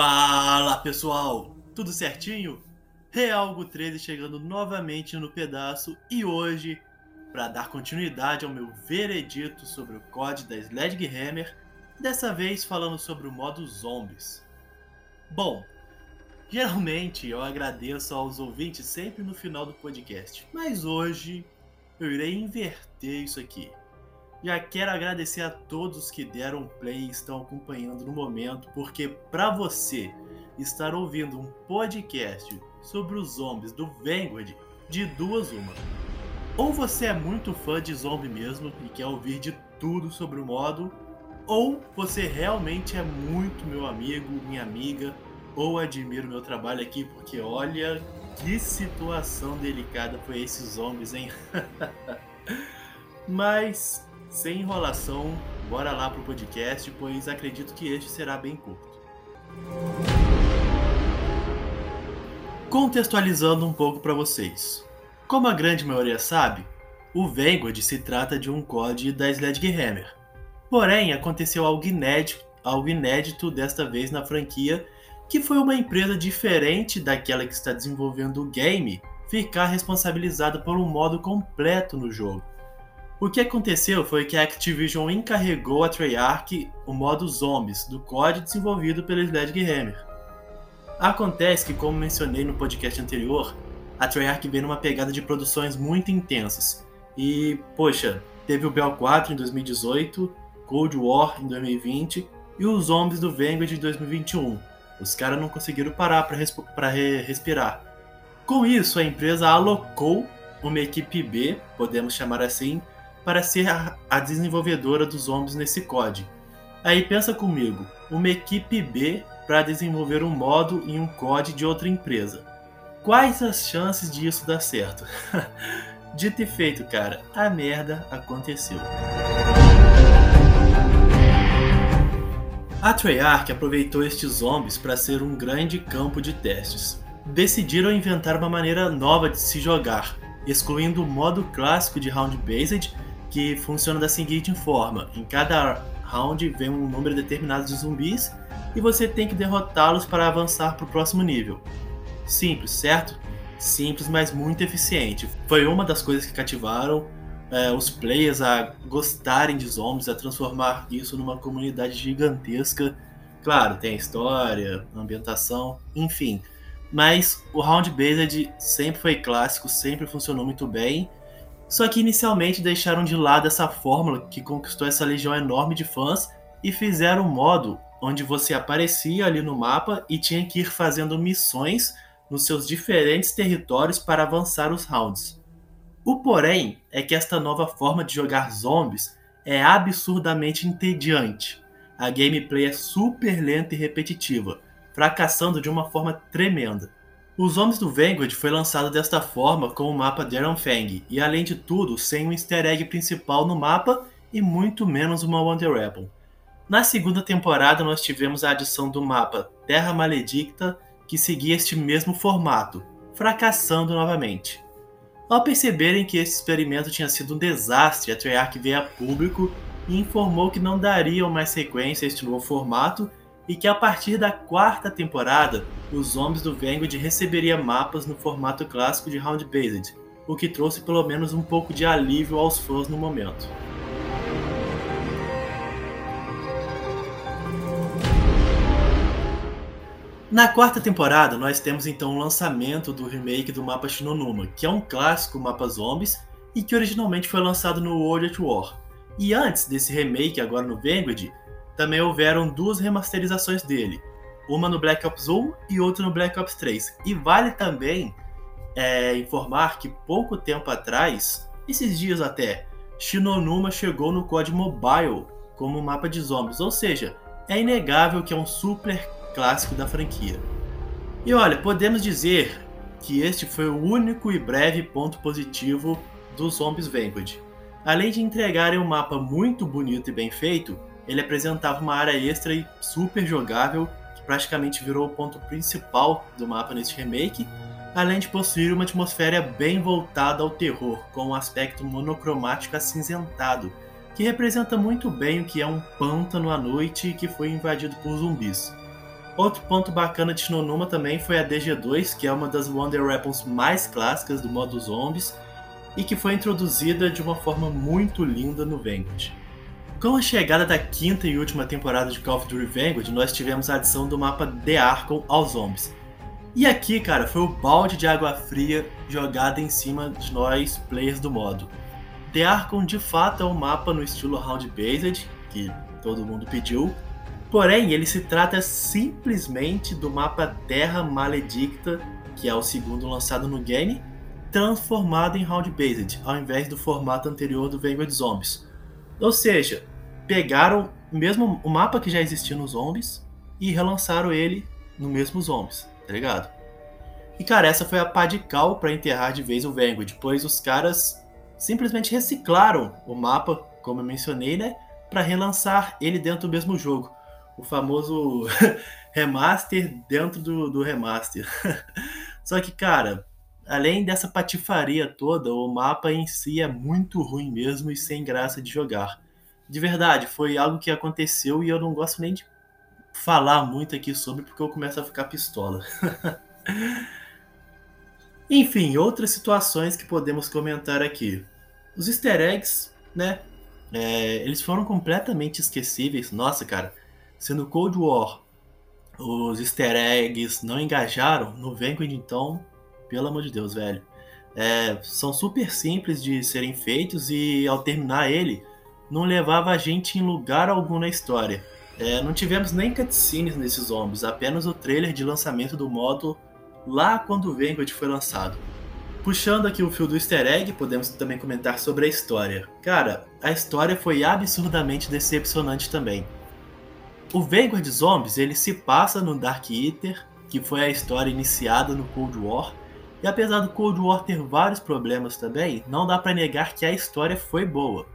Fala pessoal, tudo certinho? Realgo 13 chegando novamente no pedaço e hoje, para dar continuidade ao meu veredito sobre o COD da Sledgehammer, dessa vez falando sobre o modo Zombies. Bom, geralmente eu agradeço aos ouvintes sempre no final do podcast, mas hoje eu irei inverter isso aqui. Já quero agradecer a todos que deram play e estão acompanhando no momento, porque para você estar ouvindo um podcast sobre os zombies do Vanguard, de duas uma. Ou você é muito fã de zombie mesmo e quer ouvir de tudo sobre o modo, ou você realmente é muito meu amigo, minha amiga, ou admira o meu trabalho aqui, porque olha que situação delicada foi esses zombies, hein? Mas sem enrolação, bora lá pro podcast, pois acredito que este será bem curto. Contextualizando um pouco para vocês. Como a grande maioria sabe, o Vanguard se trata de um COD da Sledgehammer. Porém, aconteceu algo inédito, algo inédito desta vez na franquia, que foi uma empresa diferente daquela que está desenvolvendo o game ficar responsabilizada por um modo completo no jogo. O que aconteceu foi que a Activision encarregou a Treyarch o modo Zombies do COD desenvolvido pela Sledgehammer. Acontece que, como mencionei no podcast anterior, a Treyarch vem numa pegada de produções muito intensas. E, poxa, teve o Bell 4 em 2018, Cold War em 2020 e os Zombies do Vanguard em 2021. Os caras não conseguiram parar para re respirar. Com isso, a empresa alocou uma equipe B, podemos chamar assim, para ser a, desenvolvedora dos zombies nesse COD. Aí pensa comigo, uma equipe B para desenvolver um modo em um COD de outra empresa. Quais as chances disso dar certo? Dito e feito, cara, a merda aconteceu. A Treyarch aproveitou estes zombies para ser um grande campo de testes. Decidiram inventar uma maneira nova de se jogar, excluindo o modo clássico de round-based que funciona da seguinte forma: em cada round vem um número determinado de zumbis e você tem que derrotá-los para avançar para o próximo nível. Simples, certo? Simples, mas muito eficiente. Foi uma das coisas que cativaram é, os players a gostarem de zombies, a transformar isso numa comunidade gigantesca. Claro, tem a história, a ambientação, enfim. Mas o Round Based sempre foi clássico, sempre funcionou muito bem só que inicialmente deixaram de lado essa fórmula que conquistou essa legião enorme de fãs e fizeram um modo onde você aparecia ali no mapa e tinha que ir fazendo missões nos seus diferentes territórios para avançar os rounds. O porém é que esta nova forma de jogar zombies é absurdamente entediante. A gameplay é super lenta e repetitiva, fracassando de uma forma tremenda. Os Homens do Vanguard foi lançado desta forma com o mapa Darren Fang, e além de tudo, sem um easter egg principal no mapa e muito menos uma Wonder Weapon. Na segunda temporada nós tivemos a adição do mapa Terra Maledicta, que seguia este mesmo formato, fracassando novamente. Ao perceberem que esse experimento tinha sido um desastre, a Treyarch veio a público e informou que não dariam mais sequência a este novo formato e que a partir da quarta temporada, os Zombies do Vanguard receberia mapas no formato clássico de Round Based, o que trouxe pelo menos um pouco de alívio aos fãs no momento. Na quarta temporada, nós temos então o lançamento do remake do mapa Shinonuma, que é um clássico mapa zombies e que originalmente foi lançado no World at War. E antes desse remake, agora no Vanguard, também houveram duas remasterizações dele, uma no Black Ops 1 e outra no Black Ops 3. E vale também é, informar que pouco tempo atrás, esses dias até, Shinonuma chegou no COD Mobile como mapa de zombies, ou seja, é inegável que é um super clássico da franquia. E olha, podemos dizer que este foi o único e breve ponto positivo dos Zombies Vanguard. Além de entregarem um mapa muito bonito e bem feito, ele apresentava uma área extra e super jogável, que praticamente virou o ponto principal do mapa neste remake, além de possuir uma atmosfera bem voltada ao terror, com um aspecto monocromático acinzentado, que representa muito bem o que é um pântano à noite que foi invadido por zumbis. Outro ponto bacana de Shinonuma também foi a DG2, que é uma das Wonder Weapons mais clássicas do modo zombies e que foi introduzida de uma forma muito linda no Vanguard. Com a chegada da quinta e última temporada de Call of Duty Vanguard, nós tivemos a adição do mapa The Archon aos zombies. E aqui, cara, foi o balde de água fria jogada em cima de nós, players do modo. The Archon de fato é um mapa no estilo round-based, que todo mundo pediu, porém ele se trata simplesmente do mapa Terra Maledicta, que é o segundo lançado no game, transformado em round-based, ao invés do formato anterior do Vanguard Zombies. Ou seja, pegaram mesmo o mapa que já existia nos zombies e relançaram ele no mesmo zombies, tá ligado? E cara, essa foi a pá de cal pra enterrar de vez o Vanguard, pois os caras simplesmente reciclaram o mapa, como eu mencionei, né? Pra relançar ele dentro do mesmo jogo. O famoso remaster dentro do, do remaster. Só que, cara, além dessa patifaria toda, o mapa em si é muito ruim mesmo e sem graça de jogar. De verdade, foi algo que aconteceu e eu não gosto nem de falar muito aqui sobre porque eu começo a ficar pistola. Enfim, outras situações que podemos comentar aqui. Os easter eggs, né? É, eles foram completamente esquecíveis. Nossa, cara, se no Cold War os easter eggs não engajaram, no Vanguard então pelo amor de Deus, velho. É, são super simples de serem feitos e ao terminar ele, não levava a gente em lugar algum na história. É, não tivemos nem cutscenes nesses zombies, apenas o trailer de lançamento do modo lá quando o Vanguard foi lançado. Puxando aqui o fio do easter egg, podemos também comentar sobre a história. Cara, a história foi absurdamente decepcionante também. O Vanguard Zombies ele se passa no Dark Eater, que foi a história iniciada no Cold War, e apesar do Cold War ter vários problemas também, não dá para negar que a história foi boa.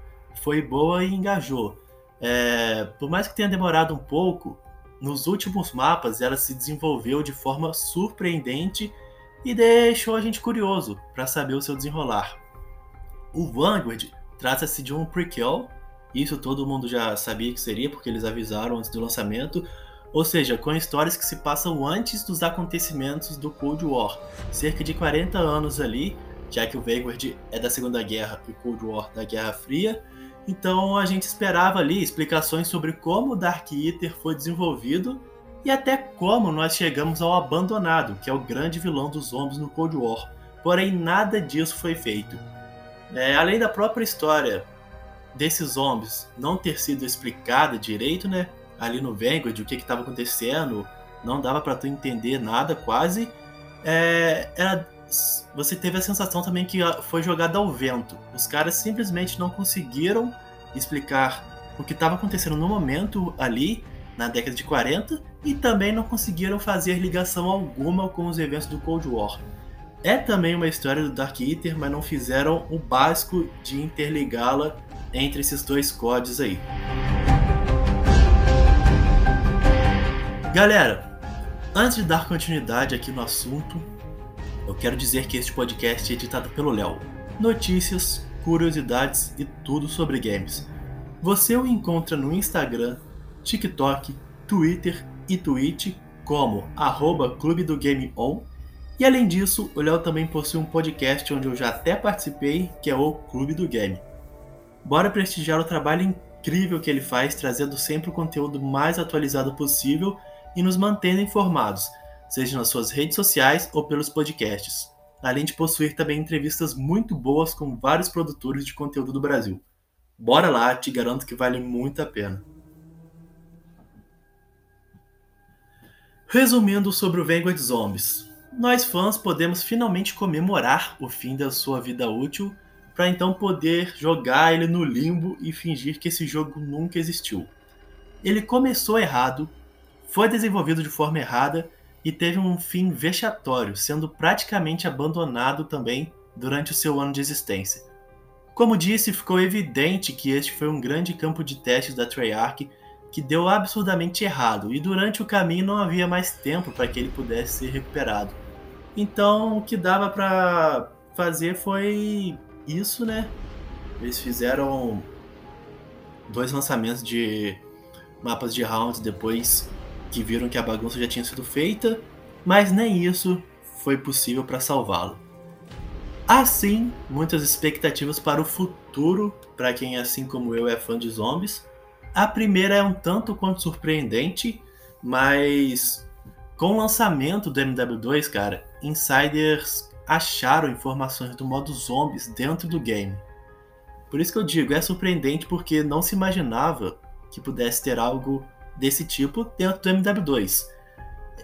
Foi boa e engajou. É, por mais que tenha demorado um pouco, nos últimos mapas ela se desenvolveu de forma surpreendente e deixou a gente curioso para saber o seu desenrolar. O Vanguard trata-se de um prequel, isso todo mundo já sabia que seria porque eles avisaram antes do lançamento, ou seja, com histórias que se passam antes dos acontecimentos do Cold War, cerca de 40 anos ali, já que o Vanguard é da Segunda Guerra e o Cold War da Guerra Fria. Então a gente esperava ali explicações sobre como o Dark Eater foi desenvolvido e até como nós chegamos ao Abandonado, que é o grande vilão dos zombies no Cold War. Porém, nada disso foi feito. É, além da própria história desses zombies não ter sido explicada direito, né? Ali no Vanguard, o que estava acontecendo, não dava para tu entender nada quase. É, era, você teve a sensação também que foi jogada ao vento. Os caras simplesmente não conseguiram explicar o que estava acontecendo no momento ali, na década de 40, e também não conseguiram fazer ligação alguma com os eventos do Cold War. É também uma história do Dark Eater, mas não fizeram o básico de interligá-la entre esses dois códigos aí. Galera, antes de dar continuidade aqui no assunto, eu quero dizer que este podcast é editado pelo Léo. Notícias, curiosidades e tudo sobre games. Você o encontra no Instagram, TikTok, Twitter e Twitch como arroba Clube do Game On. E além disso, o Léo também possui um podcast onde eu já até participei, que é o Clube do Game. Bora prestigiar o trabalho incrível que ele faz, trazendo sempre o conteúdo mais atualizado possível e nos mantendo informados, seja nas suas redes sociais ou pelos podcasts, além de possuir também entrevistas muito boas com vários produtores de conteúdo do Brasil. Bora lá, te garanto que vale muito a pena. Resumindo sobre o Vanguard Zombies, nós fãs podemos finalmente comemorar o fim da sua vida útil para então poder jogar ele no limbo e fingir que esse jogo nunca existiu. Ele começou errado, foi desenvolvido de forma errada e teve um fim vexatório, sendo praticamente abandonado também durante o seu ano de existência. Como disse, ficou evidente que este foi um grande campo de testes da Treyarch que deu absurdamente errado e durante o caminho não havia mais tempo para que ele pudesse ser recuperado. Então, o que dava para fazer foi isso, né? Eles fizeram dois lançamentos de mapas de rounds depois que viram que a bagunça já tinha sido feita, mas nem isso foi possível para salvá-lo. Assim, muitas expectativas para o futuro, para quem assim como eu é fã de zombies. A primeira é um tanto quanto surpreendente, mas com o lançamento do MW2, cara, insiders acharam informações do modo zombies dentro do game. Por isso que eu digo, é surpreendente porque não se imaginava que pudesse ter algo desse tipo dentro do MW2.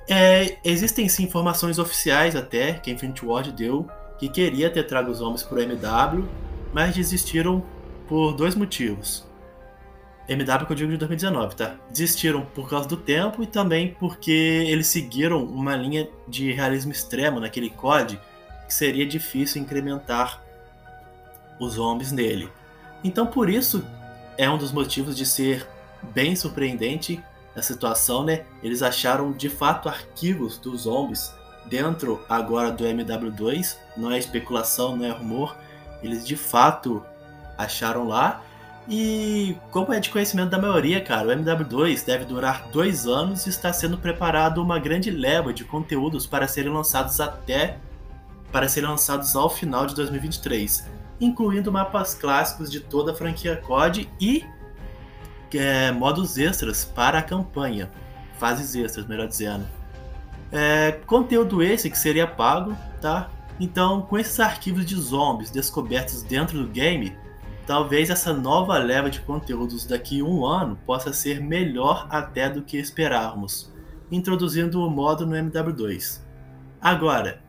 É, existem sim informações oficiais até que a Infinity Ward deu que queria ter trago os zombies para o MW, mas desistiram por dois motivos. MW que eu digo de 2019, tá? Desistiram por causa do tempo e também porque eles seguiram uma linha de realismo extremo naquele COD que seria difícil incrementar os zombies nele. Então por isso é um dos motivos de ser bem surpreendente a situação, né? Eles acharam de fato arquivos dos zombies dentro agora do MW2, não é especulação, não é rumor, eles de fato acharam lá. E como é de conhecimento da maioria, cara, o MW2 deve durar dois anos e está sendo preparado uma grande leva de conteúdos para serem lançados até para serem lançados ao final de 2023, incluindo mapas clássicos de toda a franquia COD e é, modos extras para a campanha, fases extras, melhor dizendo. É, conteúdo esse que seria pago, tá? Então, com esses arquivos de zombies descobertos dentro do game, talvez essa nova leva de conteúdos daqui a um ano possa ser melhor até do que esperávamos, introduzindo o modo no MW2. Agora,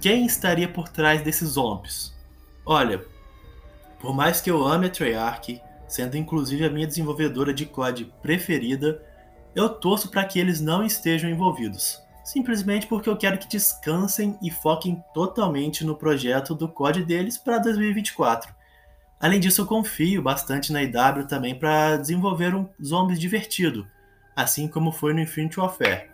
quem estaria por trás desses zombies? Olha, por mais que eu ame a Treyarch, sendo inclusive a minha desenvolvedora de COD preferida, eu torço para que eles não estejam envolvidos. Simplesmente porque eu quero que descansem e foquem totalmente no projeto do COD deles para 2024 Além disso, eu confio bastante na IW também para desenvolver um zombies divertido, assim como foi no Infinity Warfare.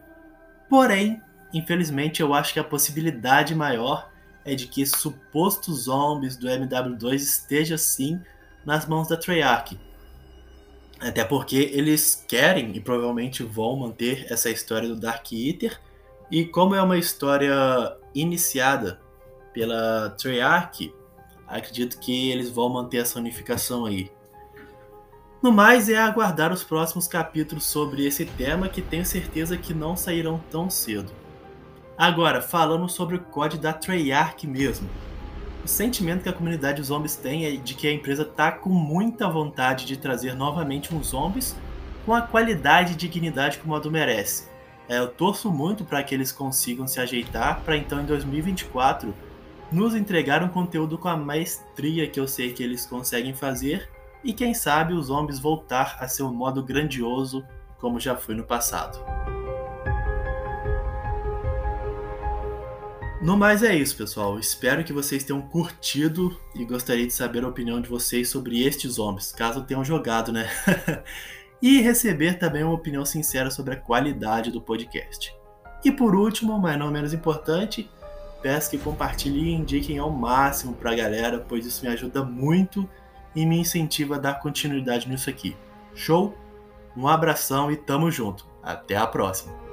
Porém, infelizmente, eu acho que a possibilidade maior é de que esse suposto zombies do MW2 esteja sim nas mãos da Treyarch. Até porque eles querem e provavelmente vão manter essa história do Dark Eater. E como é uma história iniciada pela Treyarch, acredito que eles vão manter essa unificação aí. No mais, é aguardar os próximos capítulos sobre esse tema que tenho certeza que não sairão tão cedo. Agora, falando sobre o código da Treyarch mesmo. O sentimento que a comunidade de zombies tem é de que a empresa tá com muita vontade de trazer novamente uns zombies com a qualidade e dignidade que o modo merece. É, eu torço muito para que eles consigam se ajeitar para então em 2024 nos entregar um conteúdo com a maestria que eu sei que eles conseguem fazer e quem sabe os zombies voltar a seu modo grandioso como já foi no passado. No mais é isso, pessoal. Espero que vocês tenham curtido e gostaria de saber a opinião de vocês sobre estes zombies, caso tenham jogado, né? e receber também uma opinião sincera sobre a qualidade do podcast. E por último, mas não menos importante, peço que compartilhem e indiquem ao máximo para a galera, pois isso me ajuda muito e me incentiva a dar continuidade nisso aqui. Show? Um abração e tamo junto. Até a próxima!